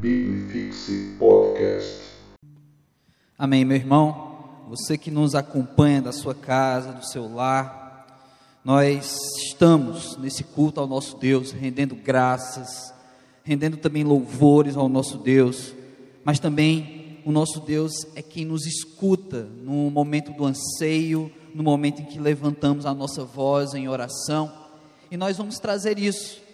Bibifixe Podcast. Amém, meu irmão. Você que nos acompanha da sua casa, do seu lar, nós estamos nesse culto ao nosso Deus, rendendo graças, rendendo também louvores ao nosso Deus, mas também o nosso Deus é quem nos escuta no momento do anseio, no momento em que levantamos a nossa voz em oração, e nós vamos trazer isso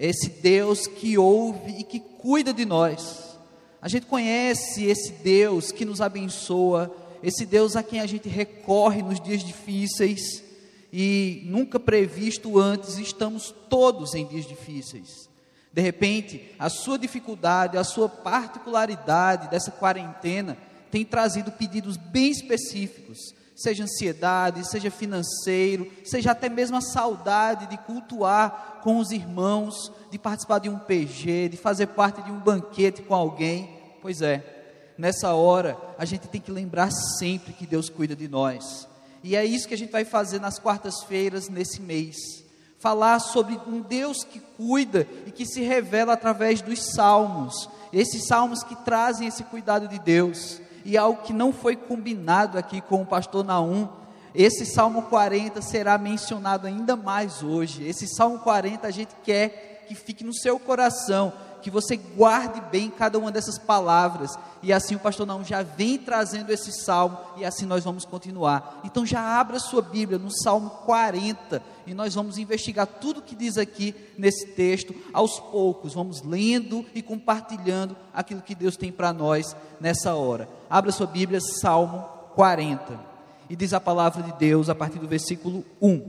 esse Deus que ouve e que cuida de nós. A gente conhece esse Deus que nos abençoa, esse Deus a quem a gente recorre nos dias difíceis e nunca previsto antes, estamos todos em dias difíceis. De repente, a sua dificuldade, a sua particularidade dessa quarentena tem trazido pedidos bem específicos seja ansiedade, seja financeiro, seja até mesmo a saudade de cultuar com os irmãos, de participar de um PG, de fazer parte de um banquete com alguém. Pois é, nessa hora a gente tem que lembrar sempre que Deus cuida de nós. E é isso que a gente vai fazer nas quartas-feiras nesse mês. Falar sobre um Deus que cuida e que se revela através dos salmos. Esses salmos que trazem esse cuidado de Deus e algo que não foi combinado aqui com o pastor Naum, esse Salmo 40 será mencionado ainda mais hoje. Esse Salmo 40 a gente quer que fique no seu coração, que você guarde bem cada uma dessas palavras. E assim o pastor não já vem trazendo esse salmo e assim nós vamos continuar. Então já abra sua Bíblia no Salmo 40 e nós vamos investigar tudo que diz aqui nesse texto aos poucos. Vamos lendo e compartilhando aquilo que Deus tem para nós nessa hora. Abra sua Bíblia, Salmo 40. E diz a palavra de Deus a partir do versículo 1.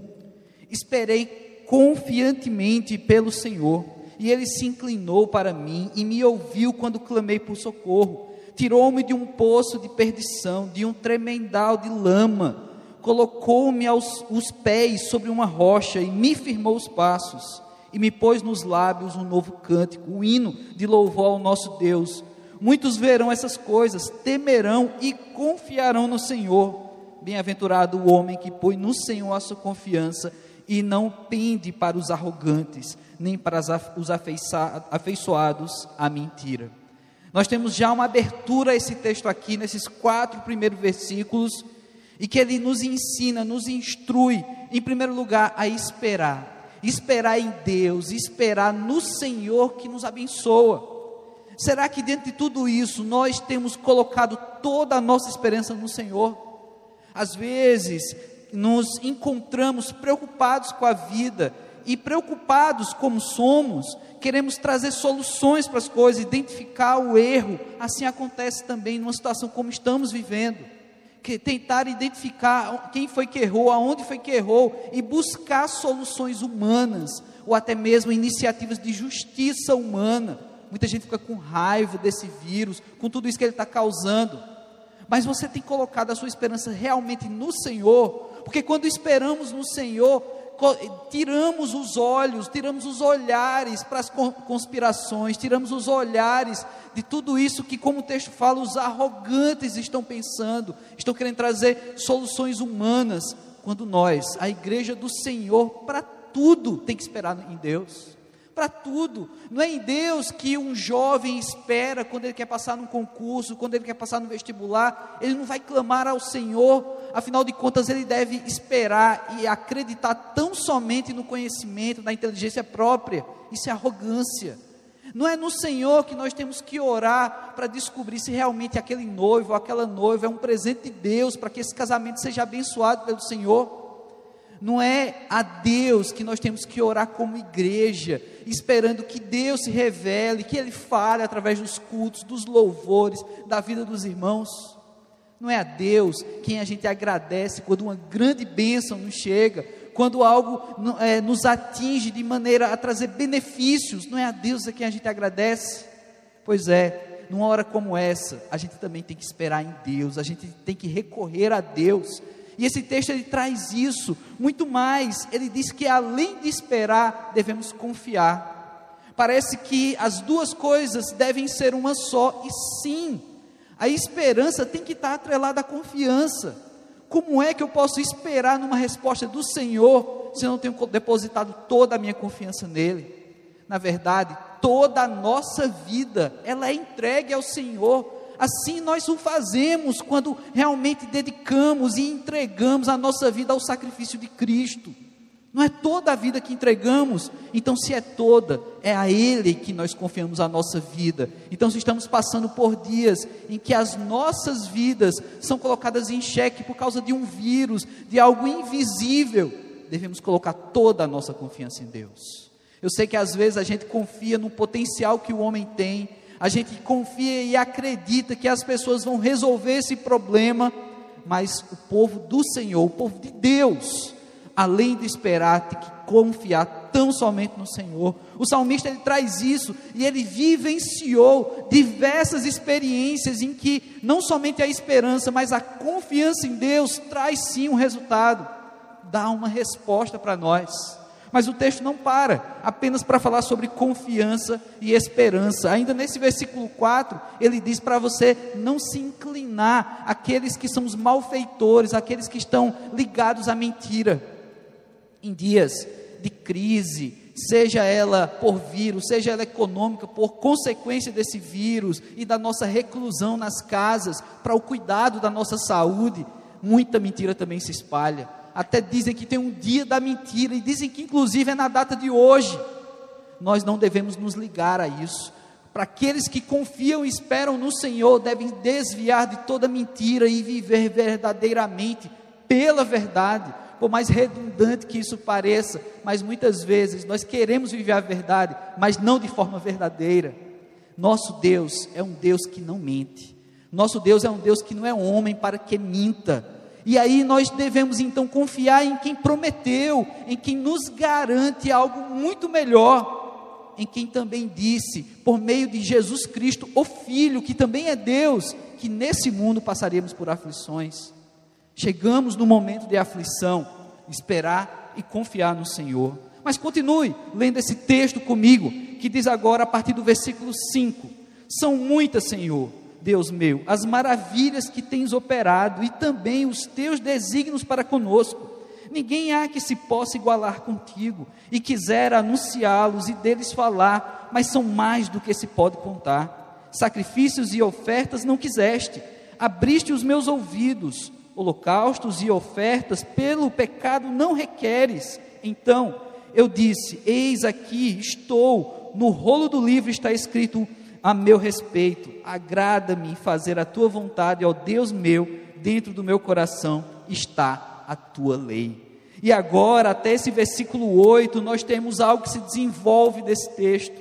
Esperei confiantemente pelo Senhor e ele se inclinou para mim e me ouviu quando clamei por socorro. Tirou-me de um poço de perdição, de um tremendal de lama, colocou-me aos os pés sobre uma rocha e me firmou os passos, e me pôs nos lábios um novo cântico, um hino de louvor ao nosso Deus. Muitos verão essas coisas, temerão e confiarão no Senhor. Bem-aventurado o homem que põe no Senhor a sua confiança e não pende para os arrogantes, nem para os afeiçoados à mentira. Nós temos já uma abertura a esse texto aqui, nesses quatro primeiros versículos, e que ele nos ensina, nos instrui, em primeiro lugar, a esperar. Esperar em Deus, esperar no Senhor que nos abençoa. Será que dentro de tudo isso nós temos colocado toda a nossa esperança no Senhor? Às vezes nos encontramos preocupados com a vida, e preocupados como somos, queremos trazer soluções para as coisas, identificar o erro. Assim acontece também numa situação como estamos vivendo. Que tentar identificar quem foi que errou, aonde foi que errou e buscar soluções humanas ou até mesmo iniciativas de justiça humana. Muita gente fica com raiva desse vírus, com tudo isso que ele está causando. Mas você tem colocado a sua esperança realmente no Senhor, porque quando esperamos no Senhor, tiramos os olhos, tiramos os olhares para as conspirações, tiramos os olhares de tudo isso que, como o texto fala, os arrogantes estão pensando, estão querendo trazer soluções humanas, quando nós, a igreja do Senhor, para tudo tem que esperar em Deus para tudo. Não é em Deus que um jovem espera quando ele quer passar num concurso, quando ele quer passar no vestibular, ele não vai clamar ao Senhor, afinal de contas ele deve esperar e acreditar tão somente no conhecimento, na inteligência própria. Isso é arrogância. Não é no Senhor que nós temos que orar para descobrir se realmente aquele noivo ou aquela noiva é um presente de Deus para que esse casamento seja abençoado pelo Senhor não é a Deus que nós temos que orar como igreja, esperando que Deus se revele, que Ele fale através dos cultos, dos louvores, da vida dos irmãos. Não é a Deus quem a gente agradece quando uma grande bênção nos chega, quando algo é, nos atinge de maneira a trazer benefícios, não é a Deus a quem a gente agradece? Pois é, numa hora como essa, a gente também tem que esperar em Deus, a gente tem que recorrer a Deus e esse texto ele traz isso, muito mais. Ele diz que além de esperar, devemos confiar. Parece que as duas coisas devem ser uma só, e sim, a esperança tem que estar atrelada à confiança. Como é que eu posso esperar numa resposta do Senhor se eu não tenho depositado toda a minha confiança nele? Na verdade, toda a nossa vida, ela é entregue ao Senhor. Assim nós o fazemos quando realmente dedicamos e entregamos a nossa vida ao sacrifício de Cristo. Não é toda a vida que entregamos, então se é toda, é a Ele que nós confiamos a nossa vida. Então, se estamos passando por dias em que as nossas vidas são colocadas em xeque por causa de um vírus, de algo invisível, devemos colocar toda a nossa confiança em Deus. Eu sei que às vezes a gente confia no potencial que o homem tem, a gente confia e acredita que as pessoas vão resolver esse problema, mas o povo do Senhor, o povo de Deus, além de esperar, tem que confiar tão somente no Senhor. O salmista ele traz isso e ele vivenciou diversas experiências em que não somente a esperança, mas a confiança em Deus traz sim um resultado, dá uma resposta para nós. Mas o texto não para apenas para falar sobre confiança e esperança. Ainda nesse versículo 4, ele diz para você não se inclinar àqueles que são os malfeitores, aqueles que estão ligados à mentira em dias de crise, seja ela por vírus, seja ela econômica, por consequência desse vírus e da nossa reclusão nas casas, para o cuidado da nossa saúde, muita mentira também se espalha. Até dizem que tem um dia da mentira, e dizem que inclusive é na data de hoje. Nós não devemos nos ligar a isso. Para aqueles que confiam e esperam no Senhor, devem desviar de toda mentira e viver verdadeiramente pela verdade, por mais redundante que isso pareça, mas muitas vezes nós queremos viver a verdade, mas não de forma verdadeira. Nosso Deus é um Deus que não mente. Nosso Deus é um Deus que não é homem para que minta. E aí nós devemos então confiar em quem prometeu, em quem nos garante algo muito melhor, em quem também disse, por meio de Jesus Cristo, o Filho, que também é Deus, que nesse mundo passaremos por aflições. Chegamos no momento de aflição, esperar e confiar no Senhor. Mas continue lendo esse texto comigo, que diz agora a partir do versículo 5: São muitas, Senhor, Deus meu, as maravilhas que tens operado e também os teus desígnios para conosco. Ninguém há que se possa igualar contigo, e quisera anunciá-los e deles falar, mas são mais do que se pode contar. Sacrifícios e ofertas não quiseste, abriste os meus ouvidos, holocaustos e ofertas pelo pecado não requeres. Então eu disse: Eis aqui estou, no rolo do livro está escrito a meu respeito: agrada-me fazer a tua vontade, ó Deus meu, dentro do meu coração está a tua lei. E agora, até esse versículo 8, nós temos algo que se desenvolve desse texto: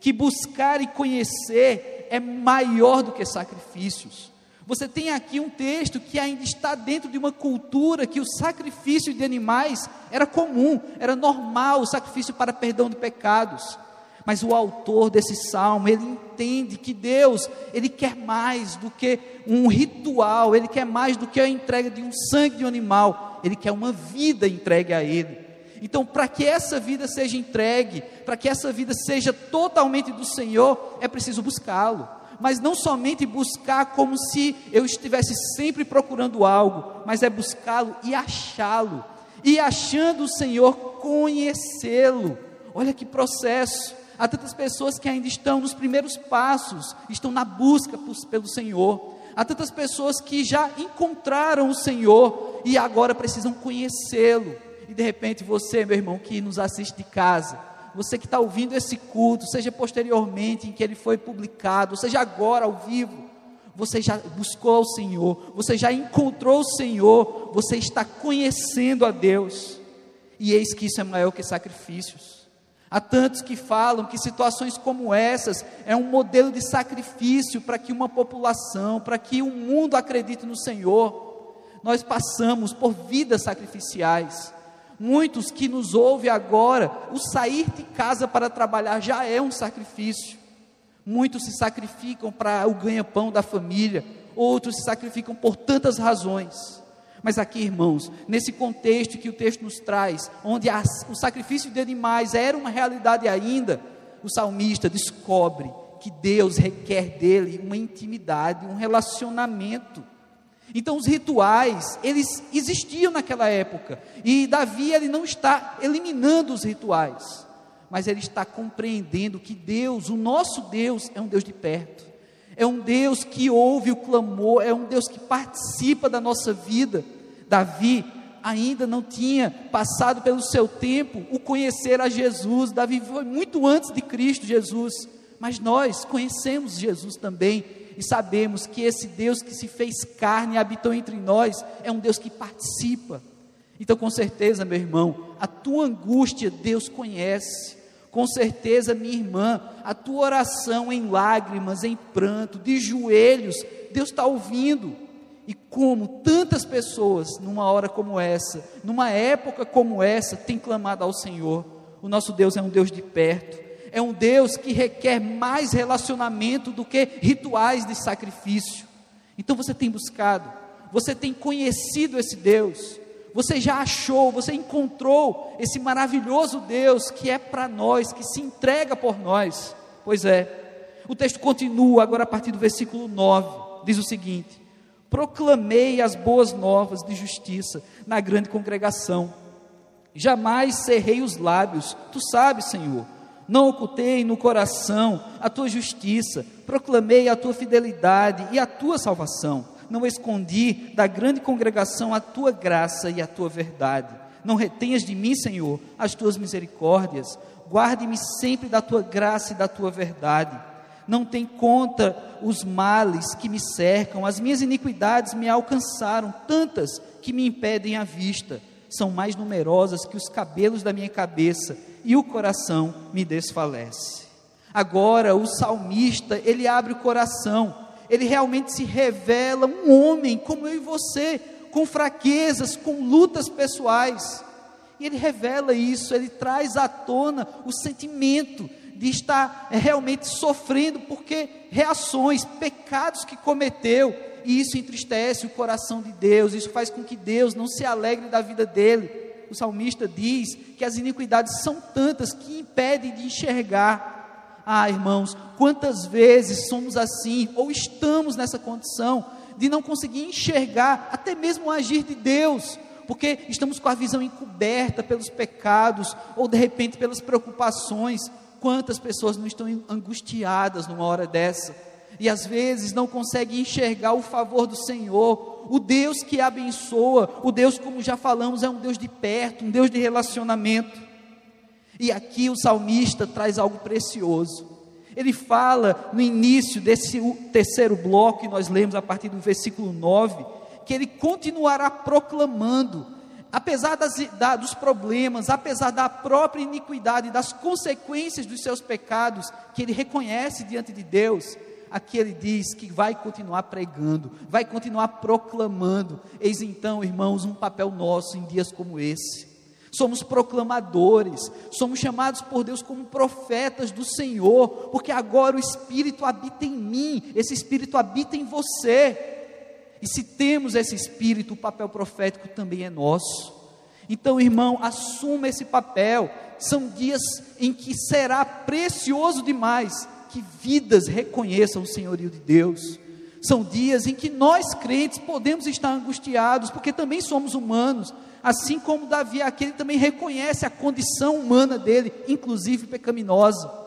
que buscar e conhecer é maior do que sacrifícios. Você tem aqui um texto que ainda está dentro de uma cultura que o sacrifício de animais era comum, era normal, o sacrifício para perdão de pecados. Mas o autor desse salmo, ele entende que Deus, ele quer mais do que um ritual, ele quer mais do que a entrega de um sangue de um animal, ele quer uma vida entregue a ele. Então, para que essa vida seja entregue, para que essa vida seja totalmente do Senhor, é preciso buscá-lo mas não somente buscar como se eu estivesse sempre procurando algo, mas é buscá-lo e achá-lo, e achando o Senhor, conhecê-lo. Olha que processo. Há tantas pessoas que ainda estão nos primeiros passos, estão na busca por, pelo Senhor. Há tantas pessoas que já encontraram o Senhor e agora precisam conhecê-lo. E de repente você, meu irmão, que nos assiste de casa, você que está ouvindo esse culto, seja posteriormente em que ele foi publicado, seja agora ao vivo, você já buscou o Senhor, você já encontrou o Senhor, você está conhecendo a Deus, e eis que isso é maior que sacrifícios. Há tantos que falam que situações como essas é um modelo de sacrifício para que uma população, para que o um mundo acredite no Senhor. Nós passamos por vidas sacrificiais. Muitos que nos ouvem agora, o sair de casa para trabalhar já é um sacrifício. Muitos se sacrificam para o ganha-pão da família, outros se sacrificam por tantas razões. Mas aqui, irmãos, nesse contexto que o texto nos traz, onde o sacrifício de animais era uma realidade ainda, o salmista descobre que Deus requer dele uma intimidade, um relacionamento. Então os rituais, eles existiam naquela época, e Davi ele não está eliminando os rituais, mas ele está compreendendo que Deus, o nosso Deus, é um Deus de perto, é um Deus que ouve o clamor, é um Deus que participa da nossa vida. Davi ainda não tinha passado pelo seu tempo o conhecer a Jesus, Davi foi muito antes de Cristo Jesus, mas nós conhecemos Jesus também e sabemos que esse Deus que se fez carne e habitou entre nós é um Deus que participa. Então, com certeza, meu irmão, a tua angústia Deus conhece. Com certeza, minha irmã, a tua oração em lágrimas, em pranto, de joelhos, Deus está ouvindo. E como tantas pessoas, numa hora como essa, numa época como essa, têm clamado ao Senhor. O nosso Deus é um Deus de perto, é um Deus que requer mais relacionamento do que rituais de sacrifício. Então você tem buscado, você tem conhecido esse Deus, você já achou, você encontrou esse maravilhoso Deus que é para nós, que se entrega por nós. Pois é, o texto continua agora a partir do versículo 9, diz o seguinte: Proclamei as boas novas de justiça na grande congregação, jamais cerrei os lábios, tu sabes, Senhor. Não ocultei no coração a tua justiça, proclamei a tua fidelidade e a tua salvação não escondi da grande congregação a tua graça e a tua verdade. Não retenhas de mim, Senhor, as tuas misericórdias. Guarde-me sempre da tua graça e da tua verdade. Não tem conta os males que me cercam, as minhas iniquidades me alcançaram, tantas que me impedem a vista. São mais numerosas que os cabelos da minha cabeça, e o coração me desfalece. Agora o salmista, ele abre o coração ele realmente se revela um homem como eu e você, com fraquezas, com lutas pessoais. E ele revela isso, ele traz à tona o sentimento de estar realmente sofrendo porque reações, pecados que cometeu, e isso entristece o coração de Deus, isso faz com que Deus não se alegre da vida dele. O salmista diz que as iniquidades são tantas que impedem de enxergar ah, irmãos, quantas vezes somos assim, ou estamos nessa condição de não conseguir enxergar até mesmo o agir de Deus, porque estamos com a visão encoberta pelos pecados, ou de repente pelas preocupações. Quantas pessoas não estão angustiadas numa hora dessa? E às vezes não conseguem enxergar o favor do Senhor, o Deus que abençoa, o Deus, como já falamos, é um Deus de perto, um Deus de relacionamento. E aqui o salmista traz algo precioso. Ele fala no início desse terceiro bloco, que nós lemos a partir do versículo 9, que ele continuará proclamando, apesar das, da, dos problemas, apesar da própria iniquidade, das consequências dos seus pecados, que ele reconhece diante de Deus, aqui ele diz que vai continuar pregando, vai continuar proclamando. Eis então, irmãos, um papel nosso em dias como esse somos proclamadores, somos chamados por Deus como profetas do Senhor, porque agora o Espírito habita em mim, esse Espírito habita em você. E se temos esse Espírito, o papel profético também é nosso. Então, irmão, assuma esse papel. São dias em que será precioso demais que vidas reconheçam o senhorio de Deus. São dias em que nós crentes podemos estar angustiados, porque também somos humanos, assim como Davi aqui, ele também reconhece a condição humana dele, inclusive pecaminosa.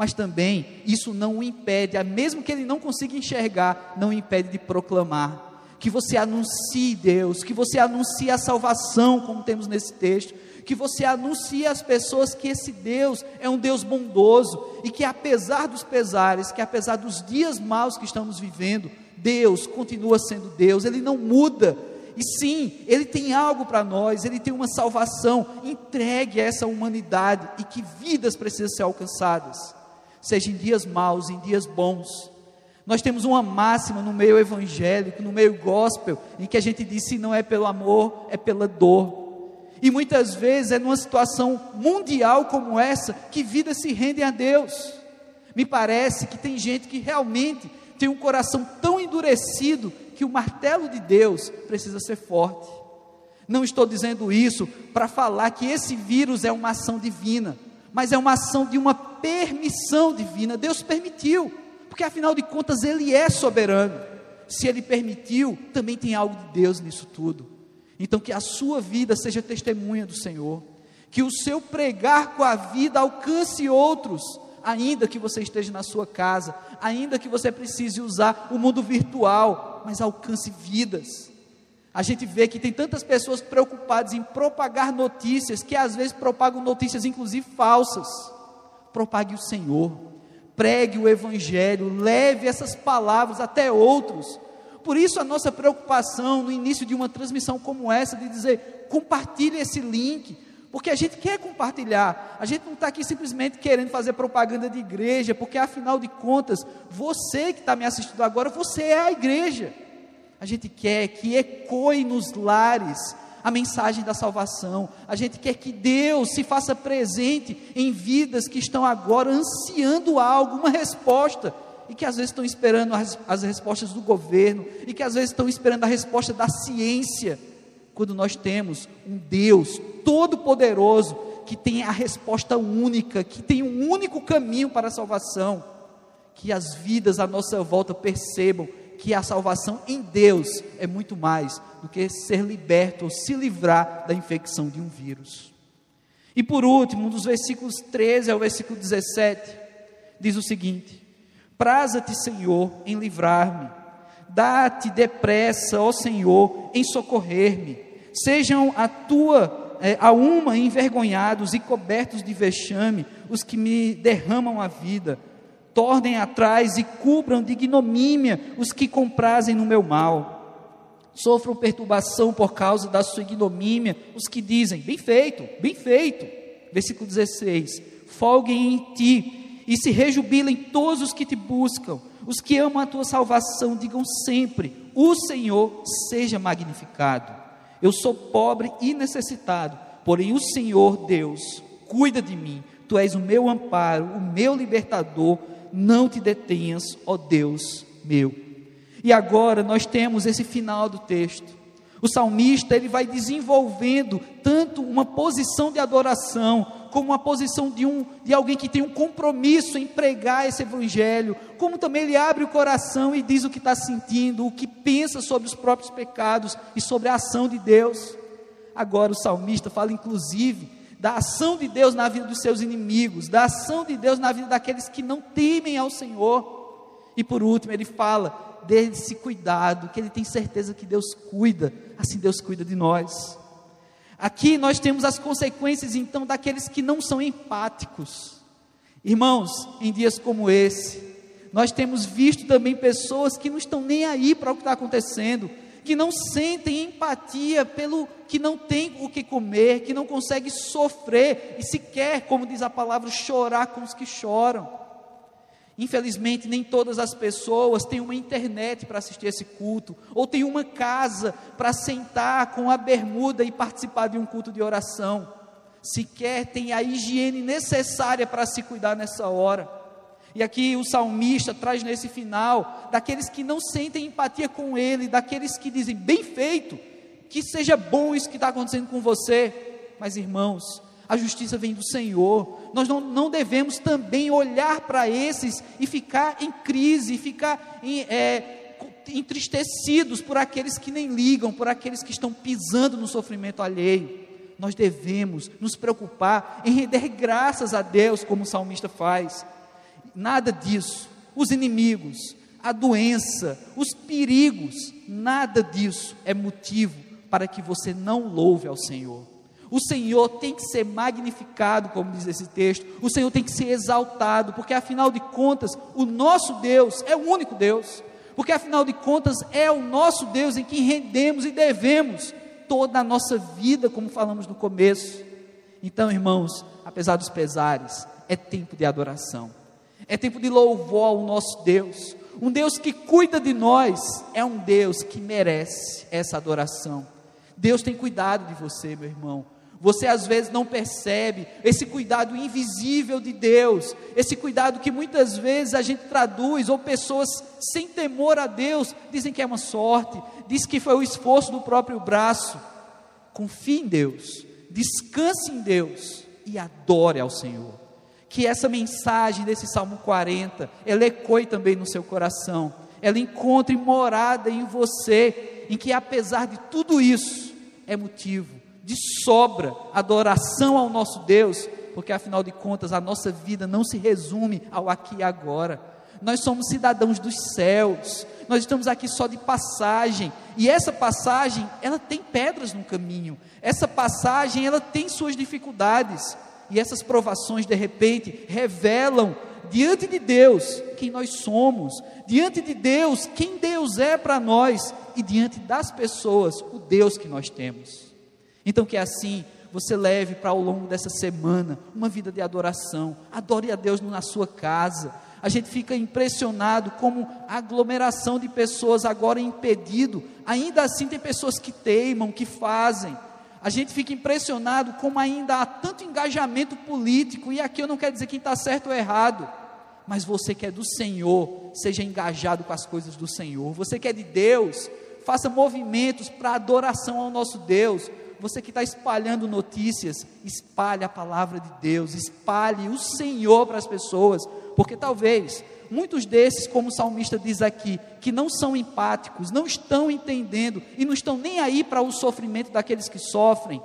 Mas também isso não o impede, mesmo que ele não consiga enxergar, não o impede de proclamar. Que você anuncie Deus, que você anuncie a salvação, como temos nesse texto, que você anuncie às pessoas que esse Deus é um Deus bondoso. E que apesar dos pesares, que apesar dos dias maus que estamos vivendo, Deus continua sendo Deus, Ele não muda, e sim, Ele tem algo para nós, Ele tem uma salvação entregue a essa humanidade e que vidas precisam ser alcançadas, seja em dias maus, em dias bons. Nós temos uma máxima no meio evangélico, no meio gospel, em que a gente diz: se não é pelo amor, é pela dor. E muitas vezes é numa situação mundial como essa que vidas se rendem a Deus. Me parece que tem gente que realmente tem um coração tão endurecido que o martelo de Deus precisa ser forte. Não estou dizendo isso para falar que esse vírus é uma ação divina, mas é uma ação de uma permissão divina. Deus permitiu, porque afinal de contas Ele é soberano. Se Ele permitiu, também tem algo de Deus nisso tudo. Então, que a sua vida seja testemunha do Senhor, Que o seu pregar com a vida alcance outros, ainda que você esteja na sua casa, ainda que você precise usar o mundo virtual, mas alcance vidas. A gente vê que tem tantas pessoas preocupadas em propagar notícias que às vezes propagam notícias inclusive falsas. Propague o Senhor, pregue o Evangelho, leve essas palavras até outros. Por isso a nossa preocupação no início de uma transmissão como essa, de dizer, compartilhe esse link, porque a gente quer compartilhar, a gente não está aqui simplesmente querendo fazer propaganda de igreja, porque afinal de contas, você que está me assistindo agora, você é a igreja. A gente quer que ecoe nos lares a mensagem da salvação. A gente quer que Deus se faça presente em vidas que estão agora ansiando algo, uma resposta, e que às vezes estão esperando as, as respostas do governo, e que às vezes estão esperando a resposta da ciência, quando nós temos um Deus todo-poderoso que tem a resposta única, que tem um único caminho para a salvação. Que as vidas à nossa volta percebam que a salvação em Deus é muito mais do que ser liberto ou se livrar da infecção de um vírus. E por último, dos versículos 13 ao versículo 17, diz o seguinte: Praza-te, Senhor, em livrar-me, dá-te depressa, ó Senhor, em socorrer-me. Sejam a tua é, a uma envergonhados e cobertos de vexame os que me derramam a vida tornem atrás e cubram de ignomímia os que comprazem no meu mal. Sofram perturbação por causa da sua ignomímia os que dizem: bem feito, bem feito. Versículo 16: Folguem em ti e se rejubilem todos os que te buscam. Os que amam a tua salvação, digam sempre: O Senhor seja magnificado. Eu sou pobre e necessitado, porém o Senhor Deus cuida de mim. Tu és o meu amparo, o meu libertador não te detenhas, ó Deus meu. E agora nós temos esse final do texto. O salmista ele vai desenvolvendo tanto uma posição de adoração, como uma posição de um de alguém que tem um compromisso em pregar esse evangelho, como também ele abre o coração e diz o que está sentindo, o que pensa sobre os próprios pecados e sobre a ação de Deus. Agora o salmista fala inclusive da ação de Deus na vida dos seus inimigos, da ação de Deus na vida daqueles que não temem ao Senhor. E por último, ele fala desse cuidado, que ele tem certeza que Deus cuida, assim Deus cuida de nós. Aqui nós temos as consequências então daqueles que não são empáticos. Irmãos, em dias como esse, nós temos visto também pessoas que não estão nem aí para o que está acontecendo, que não sentem empatia pelo que não tem o que comer, que não consegue sofrer e sequer, como diz a palavra, chorar com os que choram. Infelizmente, nem todas as pessoas têm uma internet para assistir esse culto, ou têm uma casa para sentar com a bermuda e participar de um culto de oração. Sequer tem a higiene necessária para se cuidar nessa hora. E aqui o salmista traz nesse final daqueles que não sentem empatia com ele, daqueles que dizem, bem feito, que seja bom isso que está acontecendo com você. Mas irmãos, a justiça vem do Senhor. Nós não, não devemos também olhar para esses e ficar em crise, ficar em, é, entristecidos por aqueles que nem ligam, por aqueles que estão pisando no sofrimento alheio. Nós devemos nos preocupar em render graças a Deus, como o salmista faz nada disso. Os inimigos, a doença, os perigos, nada disso é motivo para que você não louve ao Senhor. O Senhor tem que ser magnificado, como diz esse texto, o Senhor tem que ser exaltado, porque afinal de contas, o nosso Deus é o único Deus, porque afinal de contas é o nosso Deus em quem rendemos e devemos toda a nossa vida, como falamos no começo. Então, irmãos, apesar dos pesares, é tempo de adoração é tempo de louvor ao nosso Deus. Um Deus que cuida de nós é um Deus que merece essa adoração. Deus tem cuidado de você, meu irmão. Você às vezes não percebe esse cuidado invisível de Deus, esse cuidado que muitas vezes a gente traduz, ou pessoas sem temor a Deus dizem que é uma sorte, diz que foi o esforço do próprio braço. Confie em Deus, descanse em Deus e adore ao Senhor que essa mensagem desse Salmo 40, ela ecoe também no seu coração, ela encontre morada em você, em que apesar de tudo isso, é motivo de sobra adoração ao nosso Deus, porque afinal de contas a nossa vida não se resume ao aqui e agora. Nós somos cidadãos dos céus, nós estamos aqui só de passagem, e essa passagem, ela tem pedras no caminho, essa passagem, ela tem suas dificuldades, e essas provações, de repente, revelam diante de Deus quem nós somos, diante de Deus quem Deus é para nós, e diante das pessoas o Deus que nós temos. Então, que assim você leve para ao longo dessa semana uma vida de adoração, adore a Deus na sua casa. A gente fica impressionado como a aglomeração de pessoas agora é impedido, ainda assim tem pessoas que teimam, que fazem. A gente fica impressionado como ainda há tanto engajamento político, e aqui eu não quero dizer quem está certo ou errado, mas você que é do Senhor, seja engajado com as coisas do Senhor. Você que é de Deus, faça movimentos para adoração ao nosso Deus. Você que está espalhando notícias, espalhe a palavra de Deus, espalhe o Senhor para as pessoas, porque talvez muitos desses, como o salmista diz aqui, que não são empáticos, não estão entendendo e não estão nem aí para o sofrimento daqueles que sofrem,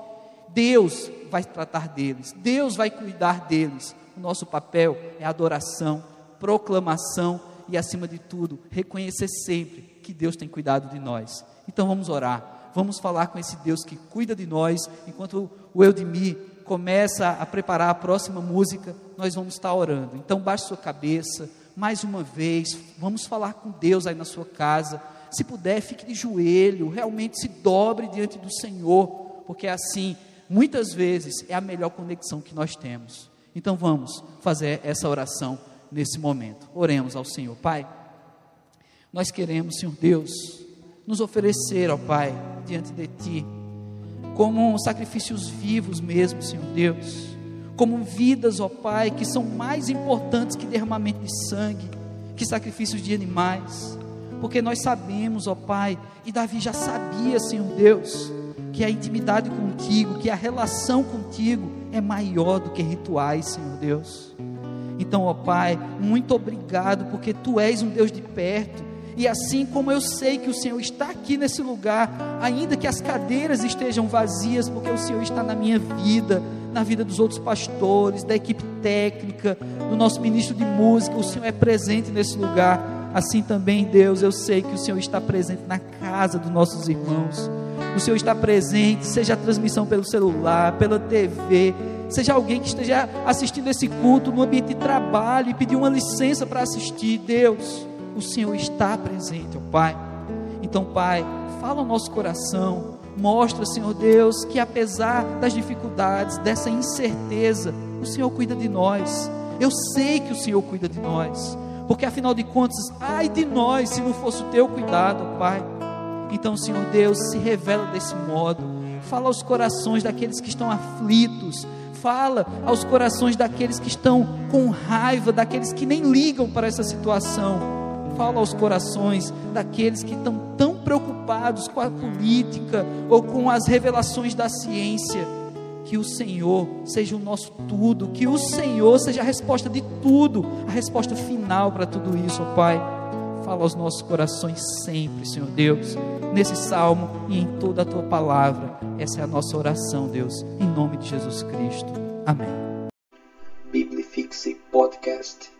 Deus vai tratar deles, Deus vai cuidar deles. O nosso papel é adoração, proclamação e, acima de tudo, reconhecer sempre que Deus tem cuidado de nós. Então vamos orar, vamos falar com esse Deus que cuida de nós, enquanto o Eudemir começa a preparar a próxima música, nós vamos estar orando. Então baixe sua cabeça, mais uma vez, vamos falar com Deus aí na sua casa. Se puder, fique de joelho, realmente se dobre diante do Senhor, porque assim, muitas vezes, é a melhor conexão que nós temos. Então vamos fazer essa oração nesse momento. Oremos ao Senhor. Pai, nós queremos, Senhor Deus, nos oferecer, ó Pai, diante de Ti, como sacrifícios vivos mesmo, Senhor Deus, como vidas, ó Pai, que são mais importantes que derramamento de sangue, que sacrifícios de animais, porque nós sabemos, ó Pai, e Davi já sabia, Senhor Deus, que a intimidade contigo, que a relação contigo é maior do que rituais, Senhor Deus. Então, ó Pai, muito obrigado, porque Tu és um Deus de perto. E assim como eu sei que o Senhor está aqui nesse lugar, ainda que as cadeiras estejam vazias, porque o Senhor está na minha vida, na vida dos outros pastores, da equipe técnica, do nosso ministro de música, o Senhor é presente nesse lugar. Assim também, Deus, eu sei que o Senhor está presente na casa dos nossos irmãos. O Senhor está presente, seja a transmissão pelo celular, pela TV, seja alguém que esteja assistindo esse culto no ambiente de trabalho e pedir uma licença para assistir, Deus, o Senhor está presente, ó Pai. Então, Pai, fala ao nosso coração, mostra, Senhor Deus, que apesar das dificuldades, dessa incerteza, o Senhor cuida de nós. Eu sei que o Senhor cuida de nós, porque afinal de contas, ai de nós se não fosse o teu cuidado, ó Pai. Então, Senhor Deus, se revela desse modo. Fala aos corações daqueles que estão aflitos, fala aos corações daqueles que estão com raiva, daqueles que nem ligam para essa situação. Fala aos corações daqueles que estão tão preocupados com a política ou com as revelações da ciência. Que o Senhor seja o nosso tudo, que o Senhor seja a resposta de tudo, a resposta final para tudo isso, ó Pai. Fala aos nossos corações sempre, Senhor Deus, nesse salmo e em toda a tua palavra. Essa é a nossa oração, Deus, em nome de Jesus Cristo. Amém. Biblifixe Podcast.